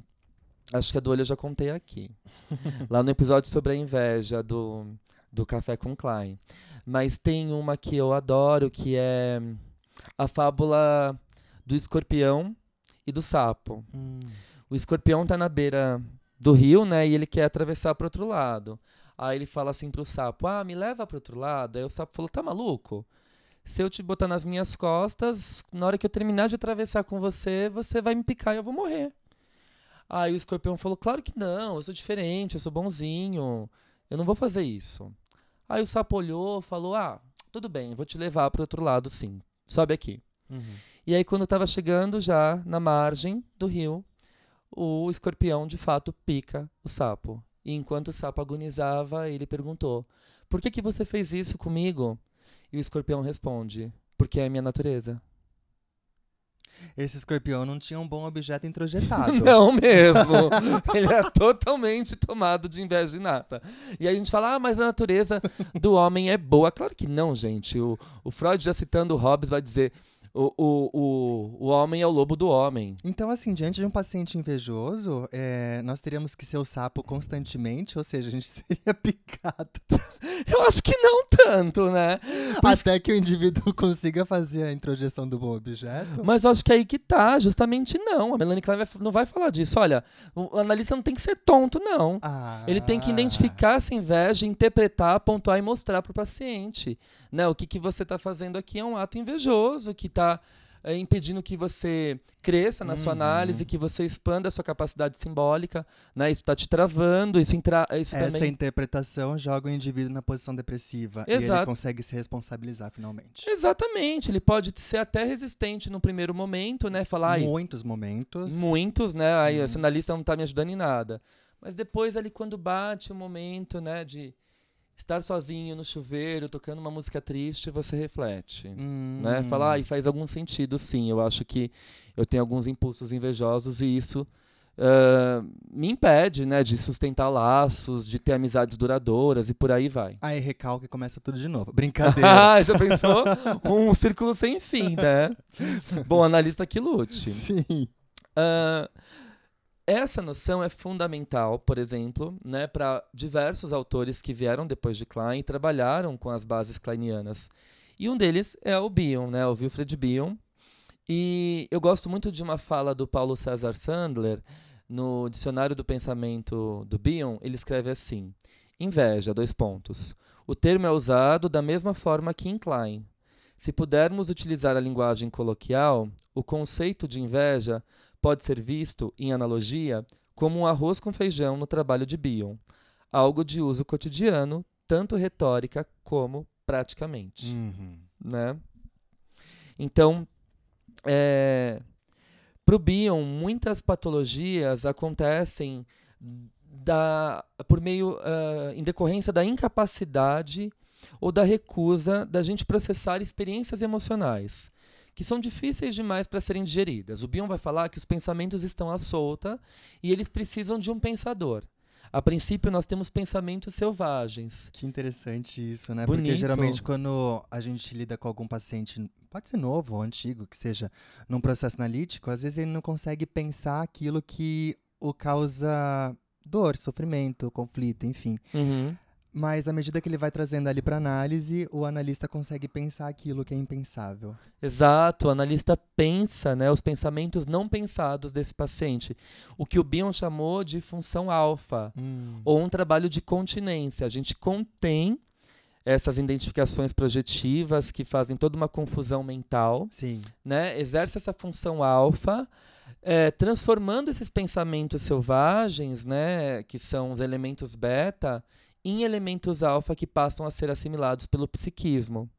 Acho que a do olho eu já contei aqui. Lá no episódio sobre a inveja do, do Café com Klein. Mas tem uma que eu adoro, que é a fábula do escorpião e do sapo. Hum. O escorpião tá na beira do rio, né? E ele quer atravessar para outro lado. Aí ele fala assim pro sapo: Ah, me leva pro outro lado. Aí o sapo falou: Tá maluco? Se eu te botar nas minhas costas, na hora que eu terminar de atravessar com você, você vai me picar e eu vou morrer. Aí o escorpião falou: Claro que não, eu sou diferente, eu sou bonzinho, eu não vou fazer isso. Aí o sapo olhou, falou: Ah, tudo bem, vou te levar pro outro lado sim. Sobe aqui. Uhum. E aí, quando estava chegando já na margem do rio, o escorpião de fato pica o sapo. E enquanto o sapo agonizava, ele perguntou: Por que, que você fez isso comigo? E o escorpião responde: Porque é a minha natureza. Esse escorpião não tinha um bom objeto introjetado. não mesmo. Ele é totalmente tomado de inveja inata. E aí a gente fala, ah, mas a natureza do homem é boa. Claro que não, gente. O, o Freud, já citando o Hobbes, vai dizer: o, o, o, o homem é o lobo do homem. Então, assim, diante de um paciente invejoso, é, nós teríamos que ser o sapo constantemente, ou seja, a gente seria picado. Eu acho que não tanto, né? Até que o indivíduo consiga fazer a introjeção do bom objeto. Mas eu acho que é aí que tá, justamente não. A Melanie Klein vai- não vai falar disso. Olha, o analista não tem que ser tonto, não. Ah. Ele tem que identificar essa inveja, interpretar, pontuar e mostrar para o paciente. Né? O que, que você está fazendo aqui é um ato invejoso, que está impedindo que você cresça na sua Uhum. análise, que você expanda a sua capacidade simbólica. Né? Isso está te travando, isso, entra, isso Essa também... interpretação joga o indivíduo na posição depressiva. E ele Exato. consegue se responsabilizar finalmente. Exatamente, ele pode ser até resistente no primeiro momento, né? Falar, "Ai, Muitos momentos. Muitos, né? Aí Uhum. esse analista não tá me ajudando em nada. Mas depois ali quando bate o momento, né, de estar sozinho no chuveiro, tocando uma música triste, você reflete, Hum. né? Fala, ah, e faz algum sentido, sim. Eu acho que eu tenho alguns impulsos invejosos e isso ah, me impede, né, de sustentar laços, de ter amizades duradouras e por aí vai. Aí recalque e começa tudo de novo. Brincadeira. Ah, já pensou? um círculo sem fim, né? Bom, analista que lute. Sim. Ah, essa noção é fundamental, por exemplo, né, para diversos autores que vieram depois de Klein e trabalharam com as bases kleinianas. E um deles é o Bion, né, o Wilfred Bion. E eu gosto muito de uma fala do Paulo César Sandler no Dicionário do Pensamento do Bion. Ele escreve assim: inveja, dois pontos. O termo é usado da mesma forma que em Klein. Se pudermos utilizar a linguagem coloquial, o conceito de inveja pode ser visto, em analogia, como um arroz com feijão no trabalho de Bion, algo de uso cotidiano, tanto retórica como praticamente. Uhum. Né? Então, é, para o Bion, muitas patologias acontecem da, por meio, ah, em decorrência da incapacidade ou da recusa da gente processar experiências emocionais que são difíceis demais para serem digeridas. O Bion vai falar que os pensamentos estão à solta e eles precisam de um pensador. A princípio, nós temos pensamentos selvagens. Que interessante isso, né? Bonito. Porque geralmente quando a gente lida com algum paciente, pode ser novo ou antigo, que seja num processo analítico, às vezes ele não consegue pensar aquilo que o causa dor, sofrimento, conflito, enfim. Mas à medida que ele vai trazendo ali para análise, o analista consegue pensar aquilo que é impensável. Exato, o analista pensa né, os pensamentos não pensados desse paciente. O que o Bion chamou de função alfa, ou um trabalho de continência. A gente contém essas identificações projetivas que fazem toda uma confusão mental, Sim. né? exerce essa função alfa, eh, transformando esses pensamentos selvagens, né, que são os elementos beta, em elementos alfa que passam a ser assimilados pelo psiquismo.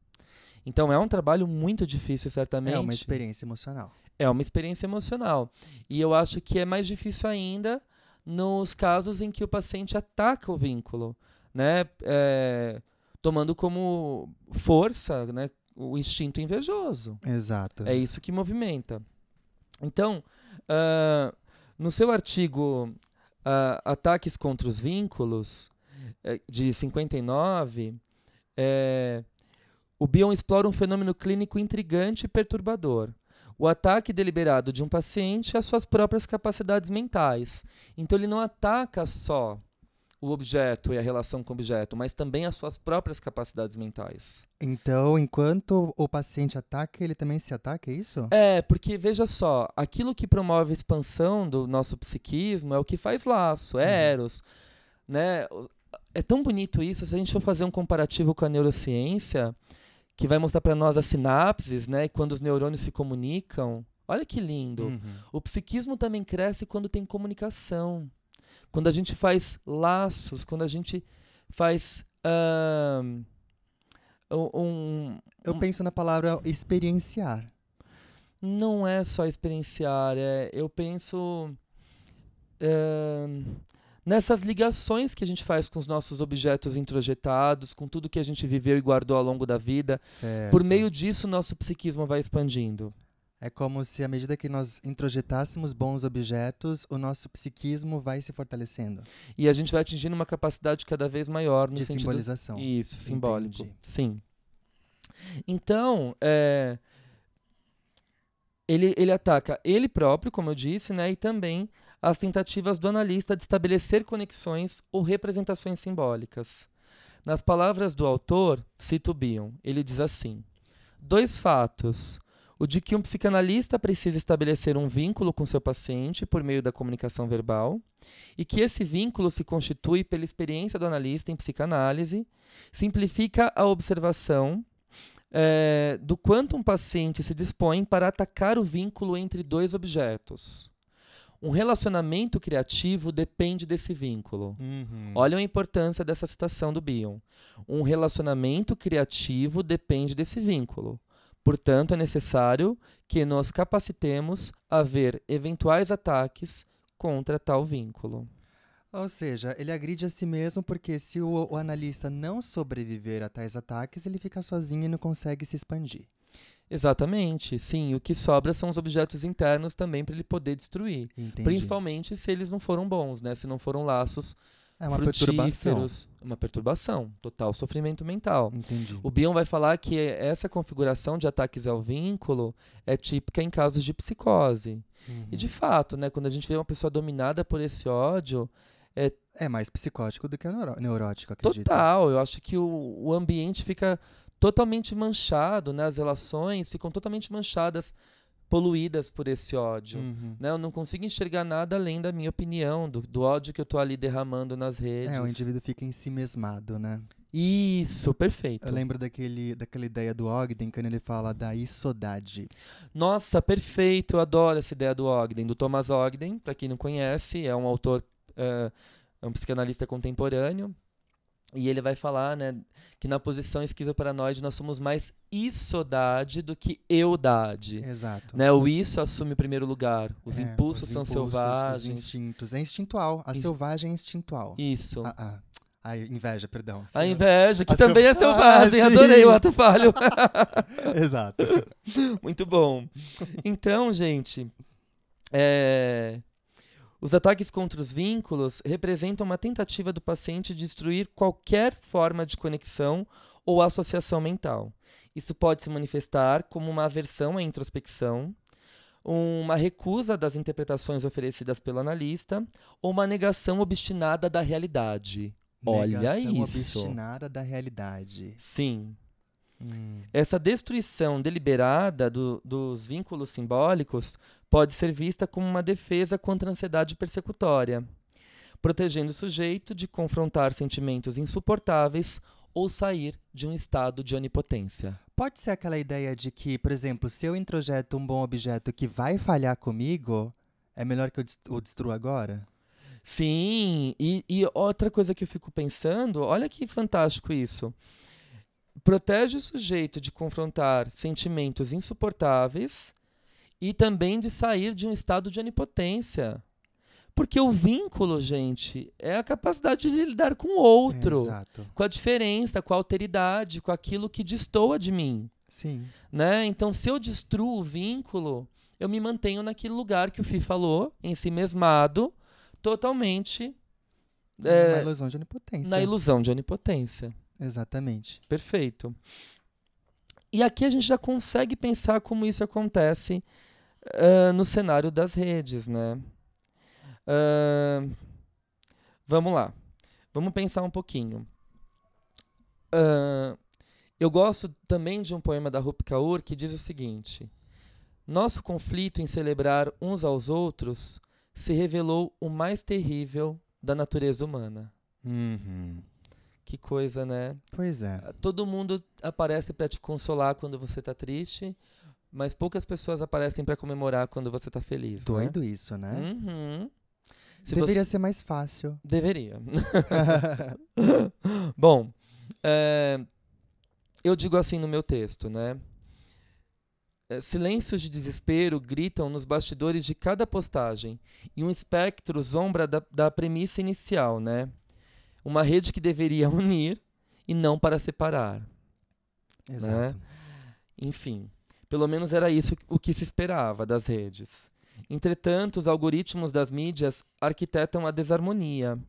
Então é um trabalho muito difícil, certamente. É uma experiência emocional. É uma experiência emocional. E eu acho que é mais difícil ainda nos casos em que o paciente ataca o vínculo, né? É, tomando como força né, o instinto invejoso. Exato. É isso que movimenta. Então, ah, no seu artigo ah, Ataques contra os Vínculos, de 59, eh, o Bion explora um fenômeno clínico intrigante e perturbador. O ataque deliberado de um paciente às suas próprias capacidades mentais. Então, ele não ataca só o objeto e a relação com o objeto, mas também as suas próprias capacidades mentais. Então, enquanto o paciente ataca, ele também se ataca, é isso? É, porque veja só, aquilo que promove a expansão do nosso psiquismo é o que faz laço, é Uhum. eros, né? É tão bonito isso, se a gente for fazer um comparativo com a neurociência, que vai mostrar para nós as sinapses, né, e quando os neurônios se comunicam. Olha que lindo. Uhum. O psiquismo também cresce quando tem comunicação. Quando a gente faz laços, quando a gente faz ahn, um, um- Eu penso na palavra experienciar. não é só experienciar, é, eu penso ahn, nessas ligações que a gente faz com os nossos objetos introjetados, com tudo que a gente viveu e guardou ao longo da vida. Certo. Por meio disso, nosso psiquismo vai expandindo. É como se, à medida que nós introjetássemos bons objetos, o nosso psiquismo vai se fortalecendo. E a gente vai atingindo uma capacidade cada vez maior no de sentido simbolização. Isso, simbólico. Entendi. Sim. Então, é, ele, ele ataca ele próprio, como eu disse, né, e também as tentativas do analista de estabelecer conexões ou representações simbólicas. Nas palavras do autor, cito Bion, ele diz assim: dois fatos. O de que um psicanalista precisa estabelecer um vínculo com seu paciente por meio da comunicação verbal, e que esse vínculo se constitui pela experiência do analista em psicanálise, simplifica a observação é, do quanto um paciente se dispõe para atacar o vínculo entre dois objetos. Um relacionamento criativo depende desse vínculo. Uhum. Olha a importância dessa citação do Bion. Um relacionamento criativo depende desse vínculo. Portanto, é necessário que nos capacitemos a ver eventuais ataques contra tal vínculo. Ou seja, ele agride a si mesmo porque se o, o analista não sobreviver a tais ataques, ele fica sozinho e não consegue se expandir. Exatamente, sim. O que sobra são os objetos internos também para ele poder destruir. Entendi. Principalmente se eles não foram bons, né? Se não foram laços é uma perturbação. Uma perturbação, total sofrimento mental. Entendi. O Bion vai falar que essa configuração de ataques ao vínculo é típica em casos de psicose. Uhum. E de fato, né, quando a gente vê uma pessoa dominada por esse ódio, é É mais psicótico do que neuró- neurótico, acredito. total. Eu acho que o, o ambiente fica totalmente manchado, né? As relações ficam totalmente manchadas, poluídas por esse ódio. Uhum. Né? Eu não consigo enxergar nada além da minha opinião, do, do ódio que eu tô ali derramando nas redes. É, o indivíduo fica em si mesmado, né? Isso, perfeito. Eu lembro daquele, daquela ideia do Ogden, quando ele fala da isodade. Nossa, perfeito. Eu adoro essa ideia do Ogden, do Thomas Ogden. Para quem não conhece, é um autor, é, é um psicanalista contemporâneo. E ele vai falar, né, que na posição esquizoparanoide nós somos mais isodade do que eudade. Exato. Né? O isso assume o primeiro lugar. Os É, impulsos os são impulsos, Os selvagens. instintos. É instintual. A Ins- selvagem é instintual. Isso. Ah, ah. A inveja, perdão. A inveja, que A também é selva- selvagem. Ah, Adorei o ato falho. Exato. Muito bom. Então, gente, é, os ataques contra os vínculos representam uma tentativa do paciente de destruir qualquer forma de conexão ou associação mental. Isso pode se manifestar como uma aversão à introspecção, uma recusa das interpretações oferecidas pelo analista ou uma negação obstinada da realidade. Olha Negação isso. obstinada da realidade. Sim, Hum. Essa destruição deliberada do- dos vínculos simbólicos pode ser vista como uma defesa contra a ansiedade persecutória, protegendo o sujeito de confrontar sentimentos insuportáveis ou sair de um estado de onipotência. Pode ser aquela ideia de que, por exemplo, se eu introjeto um bom objeto que vai falhar comigo, é melhor que eu o destrua agora? Sim, e, e outra coisa que eu fico pensando, olha que fantástico isso. Protege o sujeito de confrontar sentimentos insuportáveis e também de sair de um estado de onipotência. Porque o vínculo, gente, é a capacidade de lidar com o outro, Exato. com a diferença, com a alteridade, com aquilo que destoa de mim. Sim. Né? Então, se eu destruo o vínculo, eu me mantenho naquele lugar que o Fi falou, em si mesmado, totalmente Na é, ilusão de onipotência. na ilusão de onipotência. Exatamente. Perfeito. E aqui a gente já consegue pensar como isso acontece ah, no cenário das redes, né? Ah, vamos lá. Vamos pensar um pouquinho. Ah, eu gosto também de um poema da Rupi Kaur que diz o seguinte: Nosso conflito em celebrar uns aos outros se revelou o mais terrível da natureza humana. Uhum. Que coisa, né? Pois é. Todo mundo aparece para te consolar quando você tá triste, mas poucas pessoas aparecem para comemorar quando você tá feliz. Doido isso, né? Né? Uhum. Se Deveria você- ser mais fácil. Deveria. Bom, é, eu digo assim no meu texto, né? É, Silêncios de desespero gritam nos bastidores de cada postagem e um espectro zombra da, da premissa inicial, né? Uma rede que deveria unir e não para separar. Exato. Enfim, pelo menos era isso o que se esperava das redes. Entretanto, os algoritmos das mídias arquitetam a desarmonia,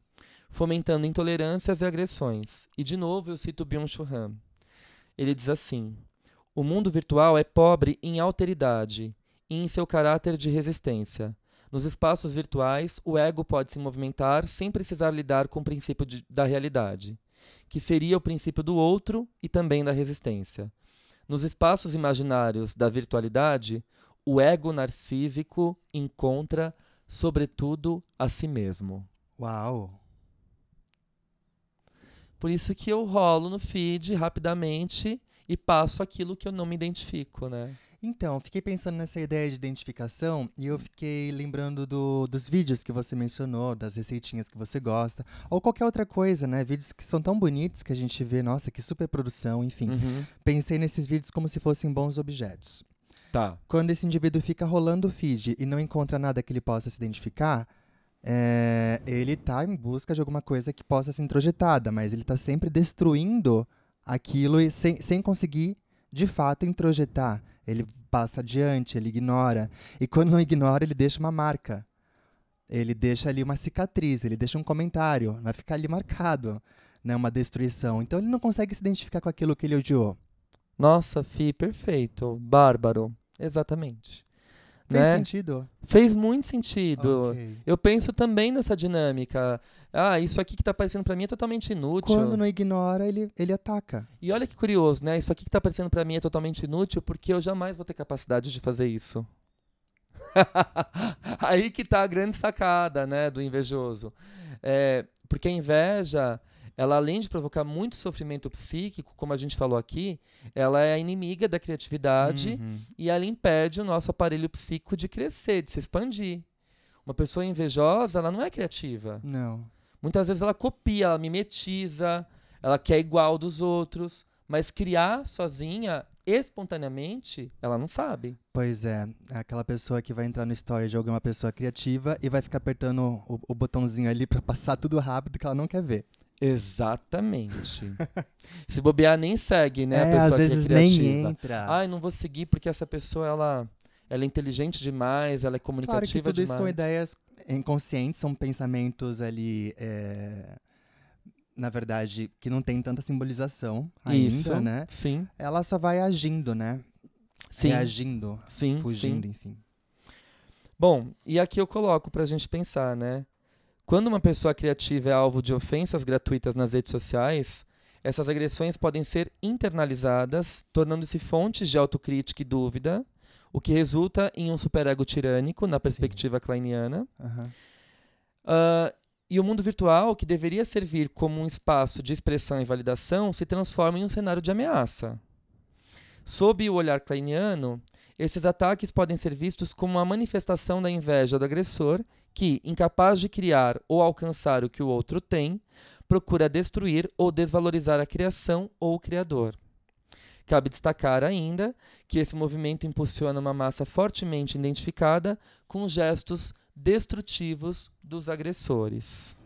fomentando intolerâncias e agressões. E de novo eu cito Byung-Chul Han. Ele diz assim: O mundo virtual é pobre em alteridade e em seu caráter de resistência. Nos espaços virtuais, o ego pode se movimentar sem precisar lidar com o princípio de, da realidade, que seria o princípio do outro e também da resistência. Nos espaços imaginários da virtualidade, o ego narcísico encontra, sobretudo, a si mesmo. Uau! Por isso que eu rolo no feed rapidamente e passo aquilo que eu não me identifico, né? Então, fiquei pensando nessa ideia de identificação e eu fiquei lembrando do, dos vídeos que você mencionou, das receitinhas que você gosta, ou qualquer outra coisa, né? Vídeos que são tão bonitos que a gente vê, nossa, que super produção, enfim. Uhum. Pensei nesses vídeos como se fossem bons objetos. Tá. Quando esse indivíduo fica rolando o feed e não encontra nada que ele possa se identificar, é, ele está em busca de alguma coisa que possa ser introjetada, mas ele está sempre destruindo aquilo e sem, sem conseguir de fato introjetar. Ele passa adiante, ele ignora. E quando não ignora, ele deixa uma marca. Ele deixa ali uma cicatriz, ele deixa um comentário, vai ficar ali marcado, né, uma destruição. Então ele não consegue se identificar com aquilo que ele odiou. Nossa, Fi, perfeito. Bárbaro. Exatamente. Fez né? sentido? Fez muito sentido. Ok. Eu penso também nessa dinâmica. Ah, isso aqui que tá aparecendo pra mim é totalmente inútil. Quando não ignora, ele, ele ataca. E olha que curioso, né? Isso aqui que tá aparecendo pra mim é totalmente inútil porque eu jamais vou ter capacidade de fazer isso. Aí que tá a grande sacada, né, do invejoso. É, porque a inveja, ela além de provocar muito sofrimento psíquico, como a gente falou aqui, ela é a inimiga da criatividade Uhum. e ela impede o nosso aparelho psíquico de crescer, de se expandir. Uma pessoa invejosa, ela não é criativa. Não. Muitas vezes ela copia, ela mimetiza, ela quer igual dos outros, mas criar sozinha, espontaneamente, ela não sabe. Pois é, é aquela pessoa que vai entrar no story de alguma pessoa criativa e vai ficar apertando o, o botãozinho ali pra passar tudo rápido que ela não quer ver. Exatamente. Se bobear, nem segue, né? a é, pessoa às que é vezes nem criativa. entra. Ai, não vou seguir porque essa pessoa, ela, ela é inteligente demais, ela é claro que comunicativa tudo isso demais. são ideias inconscientes, são pensamentos ali, é, na verdade, que não tem tanta simbolização ainda, Isso, né? sim, Ela só vai agindo, né? sim, Reagindo, sim, fugindo, sim. enfim. Bom, e aqui eu coloco pra gente pensar, né? Quando uma pessoa criativa é alvo de ofensas gratuitas nas redes sociais, essas agressões podem ser internalizadas, tornando-se fontes de autocrítica e dúvida, o que resulta em um superego tirânico na perspectiva kleiniana. Aham. Ah, e o mundo virtual, que deveria servir como um espaço de expressão e validação, se transforma em um cenário de ameaça. Sob o olhar kleiniano, esses ataques podem ser vistos como uma manifestação da inveja do agressor, que, incapaz de criar ou alcançar o que o outro tem, procura destruir ou desvalorizar a criação ou o criador. Cabe destacar ainda que esse movimento impulsiona uma massa fortemente identificada com gestos destrutivos dos agressores.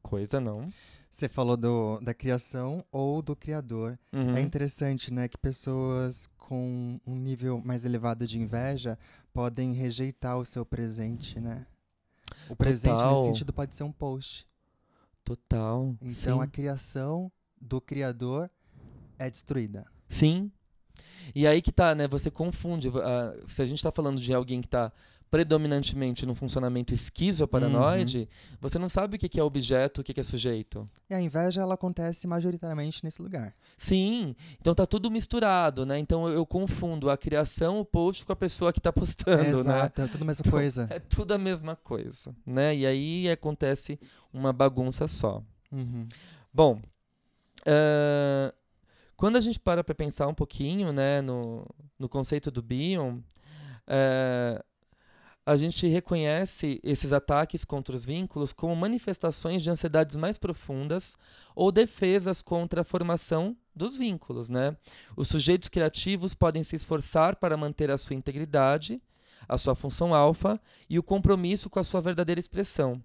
Coisa não? Você falou do, da criação ou do criador. Uhum. É interessante, né, que pessoas com um nível mais elevado de inveja podem rejeitar o seu presente, né? O presente Total. nesse sentido pode ser um post. Total. Então sim. a criação do criador é destruída. Sim. E aí que tá, né? Você confunde. ah, se a gente tá falando de alguém que tá predominantemente num funcionamento esquizoparanoide, você não sabe o que é objeto, o que é sujeito. E a inveja ela acontece majoritariamente nesse lugar. Sim, então tá tudo misturado, né? Então eu, eu confundo a criação, o post com a pessoa que tá postando, né? Exato, é tudo a mesma coisa. É tudo a mesma coisa, né? E aí acontece uma bagunça só. Uhum. Bom, eh, quando a gente para para pensar um pouquinho, né, no, no conceito do Bion, eh, a gente reconhece esses ataques contra os vínculos como manifestações de ansiedades mais profundas ou defesas contra a formação dos vínculos, né? Os sujeitos criativos podem se esforçar para manter a sua integridade, a sua função alfa e o compromisso com a sua verdadeira expressão,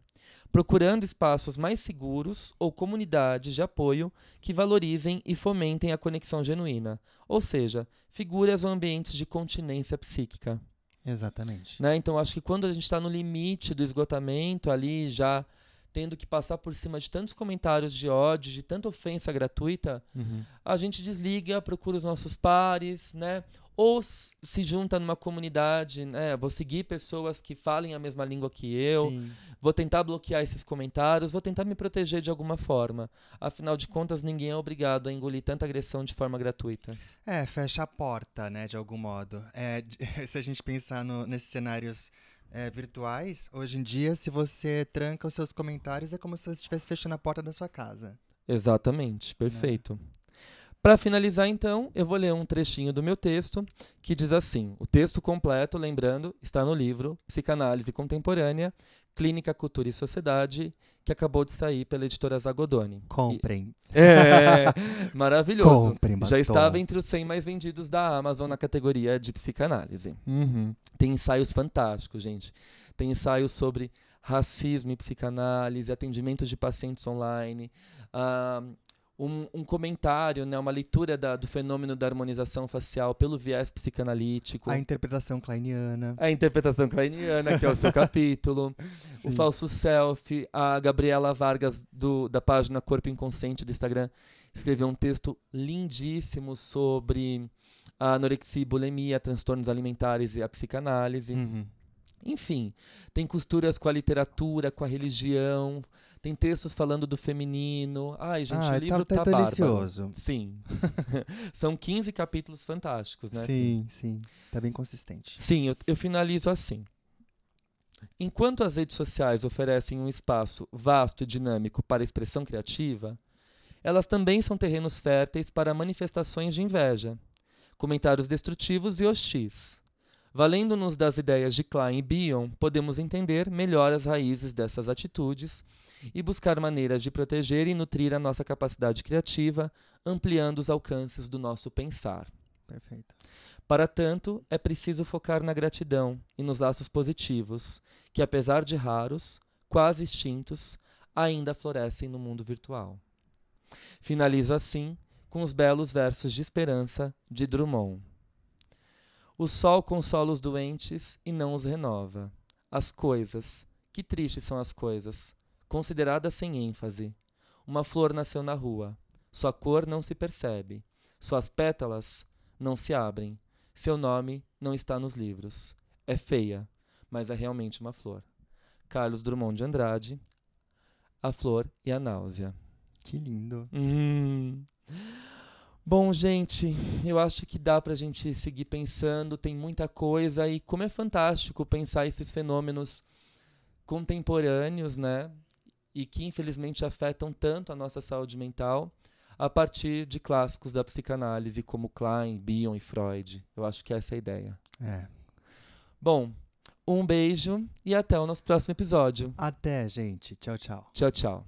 procurando espaços mais seguros ou comunidades de apoio que valorizem e fomentem a conexão genuína, ou seja, figuras ou ambientes de continência psíquica. Exatamente. Né? Então, acho que quando a gente está no limite do esgotamento, ali já tendo que passar por cima de tantos comentários de ódio, de tanta ofensa gratuita, Uhum. a gente desliga, procura os nossos pares, né? ou se junta numa comunidade, né? Vou seguir pessoas que falem a mesma língua que eu, Sim. Vou tentar bloquear esses comentários, vou tentar me proteger de alguma forma. Afinal de contas, ninguém é obrigado a engolir tanta agressão de forma gratuita. É, fecha a porta, né, de algum modo. É, se a gente pensar no- nesses cenários é, virtuais, hoje em dia, se você tranca os seus comentários, é como se você estivesse fechando a porta da sua casa. Exatamente, perfeito. Para finalizar, então, eu vou ler um trechinho do meu texto que diz assim: o texto completo, lembrando, está no livro Psicanálise Contemporânea, Clínica, Cultura e Sociedade, que acabou de sair pela editora Zagodoni. Comprem. É, maravilhoso. Comprem, Já estava entre os 100 mais vendidos da Amazon na categoria de psicanálise. Uhum. Tem ensaios fantásticos, gente. Tem ensaios sobre racismo e psicanálise, atendimento de pacientes online, ah, um, um comentário, né, uma leitura da- do fenômeno da harmonização facial pelo viés psicanalítico. A interpretação kleiniana. A interpretação kleiniana, que é o seu capítulo. O Sim. falso selfie. A Gabriela Vargas, do, da página Corpo Inconsciente do Instagram, escreveu um texto lindíssimo sobre a anorexia e bulimia, transtornos alimentares e a psicanálise. Uhum. Enfim, tem costuras com a literatura, com a religião, tem textos falando do feminino. Ai, gente, Ah, o livro tá, tá, tá bárbaro. delicioso. Sim. São 15 capítulos fantásticos, né? Sim, sim. Tá bem consistente. Sim, eu, eu finalizo assim. Enquanto as redes sociais oferecem um espaço vasto e dinâmico para a expressão criativa, elas também são terrenos férteis para manifestações de inveja, comentários destrutivos e hostis. Valendo-nos das ideias de Klein e Bion, podemos entender melhor as raízes dessas atitudes e buscar maneiras de proteger e nutrir a nossa capacidade criativa, ampliando os alcances do nosso pensar. Perfeito. Para tanto, é preciso focar na gratidão e nos laços positivos, que, apesar de raros, quase extintos, ainda florescem no mundo virtual. Finalizo assim com os belos versos de esperança de Drummond. O sol consola os doentes e não os renova. As coisas, que tristes são as coisas, consideradas sem ênfase. Uma flor nasceu na rua, sua cor não se percebe, suas pétalas não se abrem, seu nome não está nos livros. É feia, mas é realmente uma flor. Carlos Drummond de Andrade, A Flor e a Náusea. Que lindo. Hum. Bom, gente, eu acho que dá pra gente seguir pensando, tem muita coisa e como é fantástico pensar esses fenômenos contemporâneos, né? E que infelizmente afetam tanto a nossa saúde mental a partir de clássicos da psicanálise como Klein, Bion e Freud. Eu acho que essa é a ideia. É. Bom, um beijo e até o nosso próximo episódio. Até, gente. Tchau, tchau. Tchau, tchau.